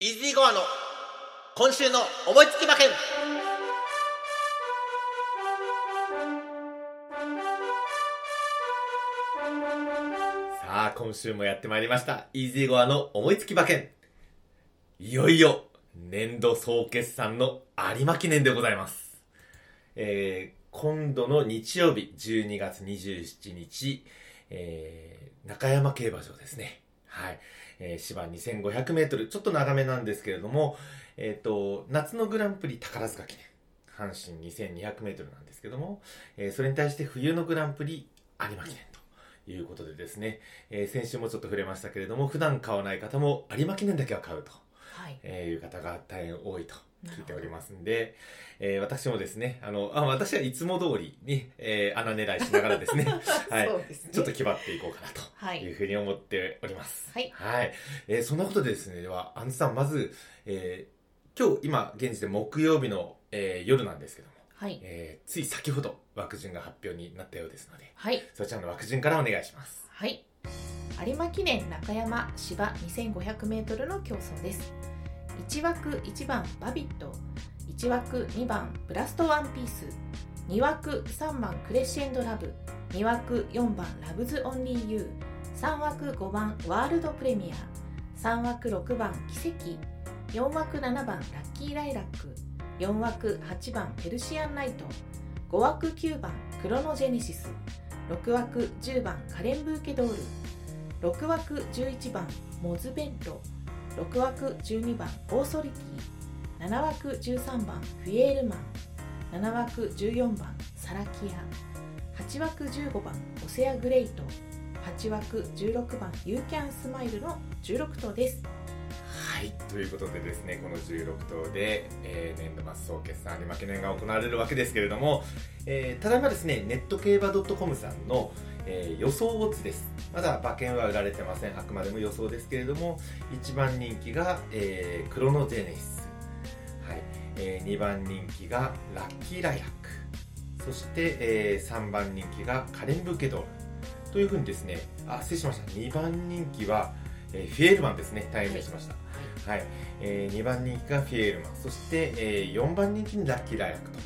イージーゴアの今週の思いつき馬券さあ今週もやってまいりました。イージーゴアの思いつき馬券いよいよ年度総決算の有馬記念でございます。えー、今度の日曜日12月27日、えー、中山競馬場ですね。はい。えー、芝2500メートル、ちょっと長めなんですけれども、えっ、ー、と、夏のグランプリ宝塚記念、阪神2200メートルなんですけども、えー、それに対して冬のグランプリ有馬記念ということでですね、えー、先週もちょっと触れましたけれども、普段買わない方も有馬記念だけは買うと、はい。えー、いう方が大変多いと聞いておりますんで、えー、私もですね、あの、あ私はいつも通りに、えー、穴狙いしながらですね、はい、ね、ちょっと気張っていこうかなというふうに思っております。はい。はい。えー、そんなことでですね、では、アンズさん、まず、えー、今日、今、現時点木曜日の、えー、夜なんですけども、はい。えー、つい先ほど枠順が発表になったようですので、はい。そちらの枠順からお願いします。はい。有馬記念中山芝 2500m の競争です。1枠1番バビット。1枠2番ブラストワンピース。2枠3番クレッシェンドラブ。2枠4番ラブズオンリーユー。3枠5番ワールドプレミア。3枠6番奇跡。4枠7番ラッキーライラック。4枠8番ペルシアンナイト。5枠9番クロノジェネシス。6枠10番カレンブーケドール。6枠11番モズベント。6枠12番オーソリティ7枠13番フィエールマン7枠14番サラキア8枠15番オセアグレイト8枠16番ユーキャンスマイルの16頭です。はい。ということでですねこの16頭で、えー、年度末総決算有馬記念が行われるわけですけれども、えー、ただいまですねネット競馬 .com さんのえー、予想オッズです。まだ馬券は売られてません。あくまでも予想ですけれども1番人気が、えー、クロノジェネシス、はい。えー、2番人気がラッキーライラック。そして、えー、3番人気がカレンブケドル。というふうにですねあ失礼しました。2番人気は、えー、フィエールマンですね。大変しました、はい、はい、えー、2番人気がフィエールマン。そして、えー、4番人気にラッキーライラックと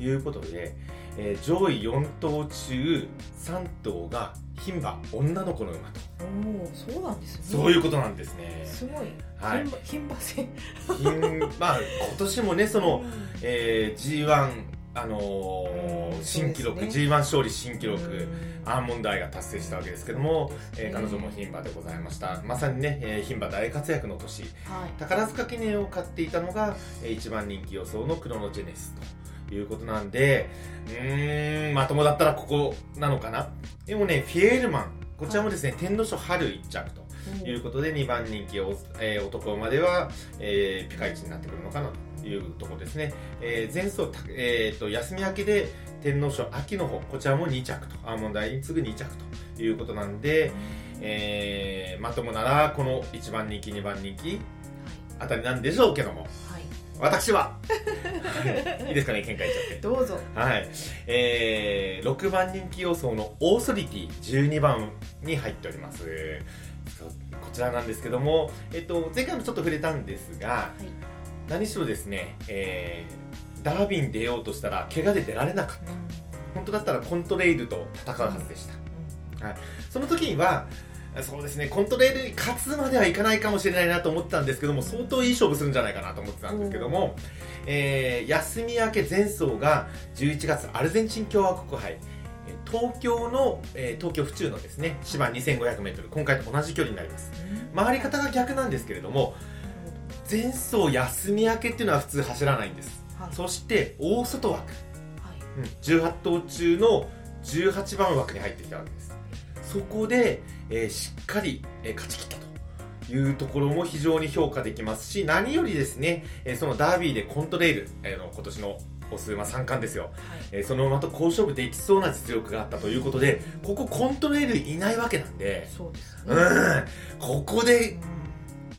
い。うことで、はいえー、上位4頭中3頭が牝馬女の子の馬と。おおそうなんですね。そういうことなんですね。すごい。はい。牝馬戦 まあ今年もねその、うん、えー、G1 あのー、新記録、ね、G1 勝利新記録、アーモンドアイが達成したわけですけども、えー、彼女も牝馬でございました。まさにね、えー、牝馬大活躍の年、はい、宝塚記念を買っていたのが、えー、一番人気予想のクロノジェネスということなんで、うーん、まともだったらここなのかな。でもね、フィエールマン、こちらもですね、天皇賞春1着ということで、2番人気を、えー、男までは、えー、ピカイチになってくるのかなというところですね。えー、前走、えーと、休み明けで天皇賞秋の方、こちらも2着と、アーモンドアイに次ぐ2着ということなんで、えー、まともならこの1番人気、2番人気あたりなんでしょうけども、私は、い、いですかね、見解ちゃって。どうぞ。はい。えー、6番人気予想のオーソリティ12番に入っております。こちらなんですけども、えっと、前回もちょっと触れたんですが、はい、何しろですね、えー、ダービーに出ようとしたら、怪我で出られなかった。うん、本当だったらコントレイルと戦うはずでした。はい、その時には、そうですね。コントレールに勝つまではいかないかもしれないなと思ってたんですけども相当いい勝負するんじゃないかなと思ってたんですけども、えー、休み明け前走が11月アルゼンチン共和国杯。東京の、えー、東京府中のですね芝 2500m 今回と同じ距離になります。回り方が逆なんですけれども前走休み明けっていうのは普通走らないんです、はい、そして大外枠、はい。うん、18頭中の18番枠に入ってきたわけです。そこで、えー、しっかり、えー、勝ち切ったというところも非常に評価できますし、何よりですね、えー、そのダービーでコントレイル、えー、の今年のオス馬3冠ですよ、はい、えー、その馬と好勝負できそうな実力があったということで、ここコントレイルいないわけなんで、そうです、ね、うん、ここで、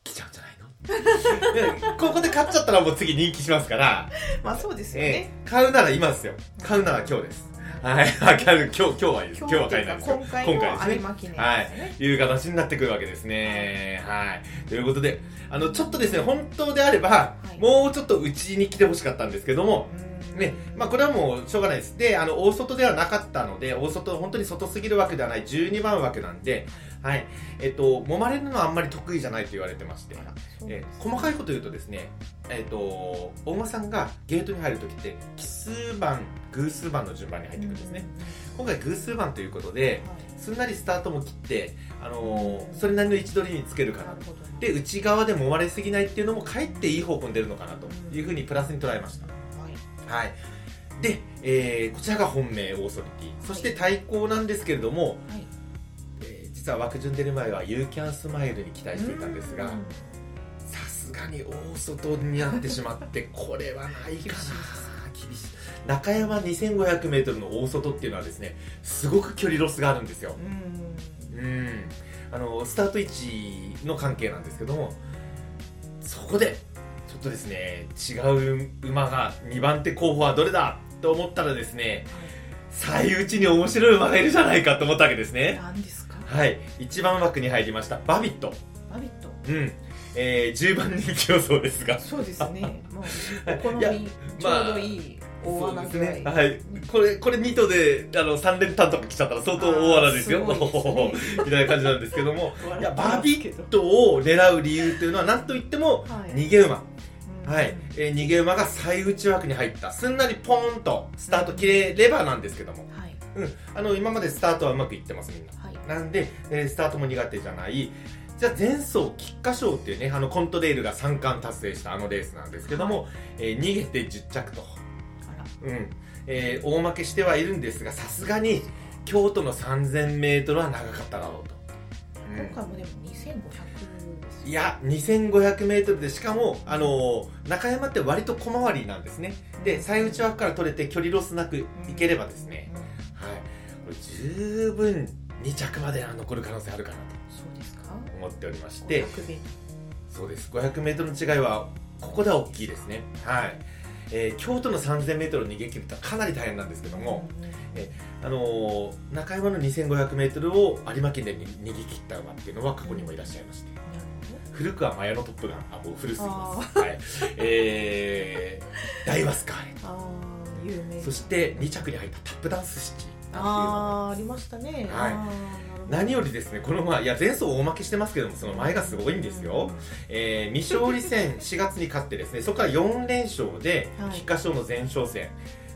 来ちゃうんじゃないの？ここで買っちゃったらもう次人気しますから。まあそうですよね。えー、買うなら今ですよ。買うなら今日です。はい、わかる。今日、今日はいいです。今日は買えないですよ。今回今回ですねはね。い。いう形になってくるわけですね。はい。ということで、あの、ちょっとですね、本当であれば、いもうちょっとうちに来てほしかったんですけども、うんね、まあこれはもうしょうがないです。で、あの、大外ではなかったので、大外、本当に外すぎるわけではない12番枠なんで、はい。えっと、揉まれるのはあんまり得意じゃないと言われてまして、え細かいこと言うとですね、えっと、大間さんがゲートに入るときって、奇数番、偶数番の順番に入ってくるんですね。今回偶数番ということで、すんなりスタートも切って、あのーそれなりの位置取りにつけるかなと。で、内側で揉まれすぎないっていうのも、かえっていい方向に出るのかなというふうにプラスに捉えました。はいはい。で、えーこちらが本命オーソリティ。そして対抗なんですけれども、はいえー実は枠順出る前は You Can Smile に期待していたんですがう、んさすがに大外になってしまって、これはないかな。厳しい。中山 2500m の大外っていうのはですね、すごく距離ロスがあるんですよ。うんうん。あの、スタート位置の関係なんですけども、そこで、っとですね、違う馬が2番手候補はどれだ？と思ったらですね、最内に面白い馬がいるじゃないかと思ったわけですね。何ですか？はい。1番枠に入りました、バビット。バビットうん。えー、10番人気予想ですが。そうですねもう はいお好みちょうどいい大穴ぐらいね。はい。これ、これ2頭で、あの、3連単とか来ちゃったら相当大穴ですよ。みたいな感じなんですけども。いや、バビットトを狙う理由っていうのは、なんといっても、はい逃げ馬。うんはい。えー逃げ馬が最内枠に入った。すんなりポーンとスタート切れればなんですけども。はいうん。あの、今までスタートはうまくいってます、みんな。はいなんで、えースタートも苦手じゃない。じゃあ前走菊花賞っていうね、あのコントレールが3冠達成したあのレースなんですけども、えー逃げて10着と。うん。えー大負けしてはいるんですが、さすがに京都の3000メートルは長かっただろうと。今回もでも2500ですよいや、2500メートルで、しかも、あのー中山って割と小回りなんですね。で、最内枠から取れて距離ロスなくいければですね、うんはい。これ十分2着までは残る可能性あるかなそうですか？と思っておりまして、500でそうです。500メートルの違いは、ここでは大きいですね。はい。えー京都の3000メートルを逃げ切るってかなり大変なんですけども、えあのー中山の2500メートルを有馬記念に逃げ切った馬っていうのは過去にもいらっしゃいまして、古くはマヤのトップガン、あ、もう古すぎます。はい。えー、ダイワスカーレそして2着に入ったタップダンスシティあがあありましたね。はい。何よりですね、この馬、いや、前走大負けしてますけども、その前がすごいんですよ。えー、未勝利戦4月に勝ってですね、そこから4連勝で、はい。菊花賞の前哨戦、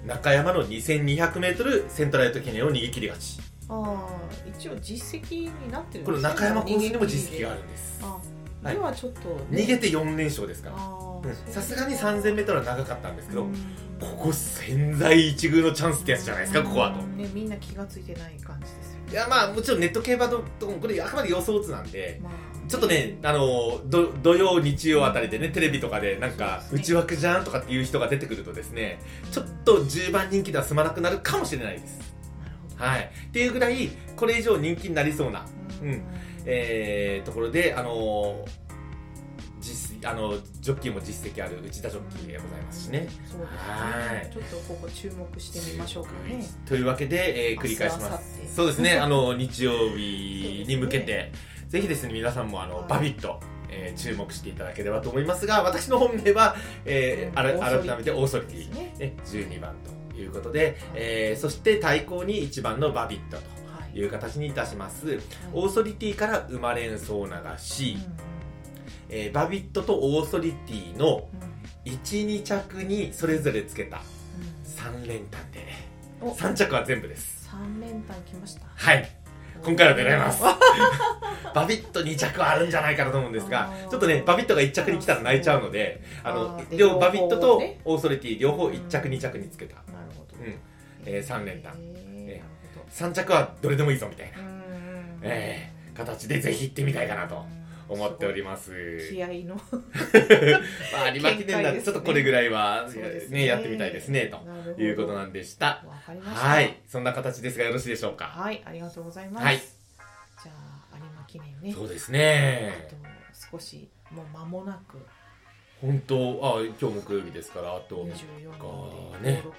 中山の 2200m セントライト記念を逃げ切り勝ち。ああ一応実績になってるんこですね。の中山コースにも実績があるるんです。あはい。ではちょっとね。逃げて4連勝ですから。さすがに 3000m は長かったんですけど、うん。ここ潜在一遇のチャンスってやつじゃないですか、ここはと。ねみんな気がついてない感じですよね。いや、まあ、もちろんネット競馬と、これあくまで予想図なんで、まあちょっとね、あの、ど土曜、日曜あたりでね、テレビとかでなんか、内枠じゃんとかっていう人が出てくるとですね、ちょっと10番人気では済まなくなるかもしれないです。はい。っていうぐらい、これ以上人気になりそうな、うんえー、ところで、あの実あのジョッキーも実績ある内田ジョッキーでございますしね。そうですはいねちょっとここ注目してみましょうかねというわけで、えー繰り返します。日そうですね、あの、日曜日に向けて、ぜひですね、皆さんもあの、はいバビット、えー注目していただければと思いますが、私の本命は、えー改めてオーソリティ、ね。ね、12番ということで、えーそして対抗に1番のバビットはい。という形にいたします。オーソリティから生まれんそう流し、えーバビットとオーソリティの1、2着にそれぞれつけた3連単で、お。3着は全部です。三連単きました。はい。今回は狙います。バビット2着はあるんじゃないかなと思うんですがちょっとね、バビットが1着に来たら泣いちゃうので、あの両バビットとオーソリティ両方1着2着につけた。なるほど。うん。えー三連単。えなる3着はどれでもいいぞみたいな、えー形でぜひ行ってみたいかなと思っております。気合いの まあ、有馬記念なんで、ちょっとこれぐらいは、そうですね、やってみたいですね、ということなんでした。はい。そんな形ですがよろしいでしょうか？はいありがとうございますはいじゃあ有馬記念ねそうですあね。と少しもう間もなく本当あ今日木曜日ですからあと24号ねで567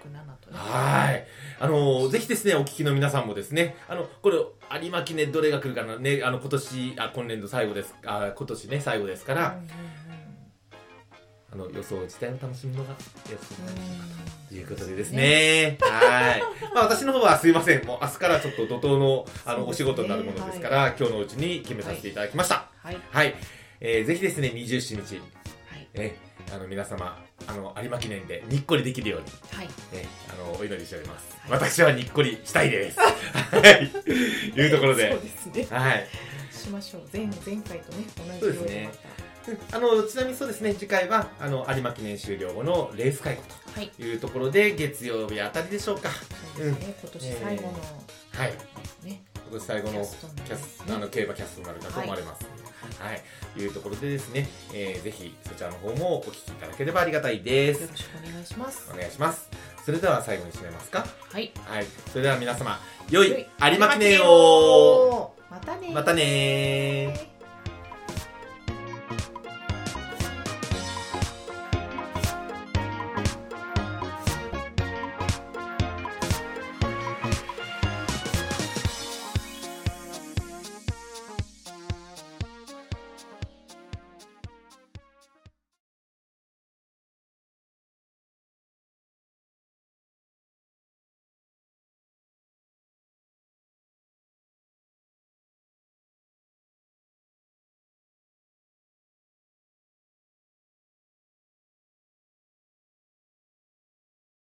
とねはい。あの、ぜひですね、お聞きの皆さんもですね、あの、これ、有馬記念どれが来るかなね、あの、今年、あ、今年度最後です、あ、今年ね、最後ですから、あの、予想自体を楽しむのが、やつになるのかということでですね。はい。まあ、私の方はすいません。もう明日からちょっと怒涛の、あの、お仕事になるものですから、今日のうちに決めさせていただきました。はいはい。えーぜひですね、27日、はいえ、あの、皆様、あの、有馬記念でにっこりできるように、はい。えあのお祈りしております、はい。私はにっこりしたいです。はい。いうところで。そうですね。はい。しましょう。前前回とね同じそうですね。あのちなみにそうですね。次回はあの有馬記念終了後のレース会後たはい。というところで月曜日あたりでしょうか。そうですね。今年最後のはい。ね。今年最後のキャスね。あの競馬キャストになるかと思われます。はい、い、うところでですね、えーぜひそちらの方もお聞きいただければありがたいです。よろしくお願いします。お願いします。それでは最後に締めますか？はい。はい。それでは皆様良い有馬記念を。またねまたねー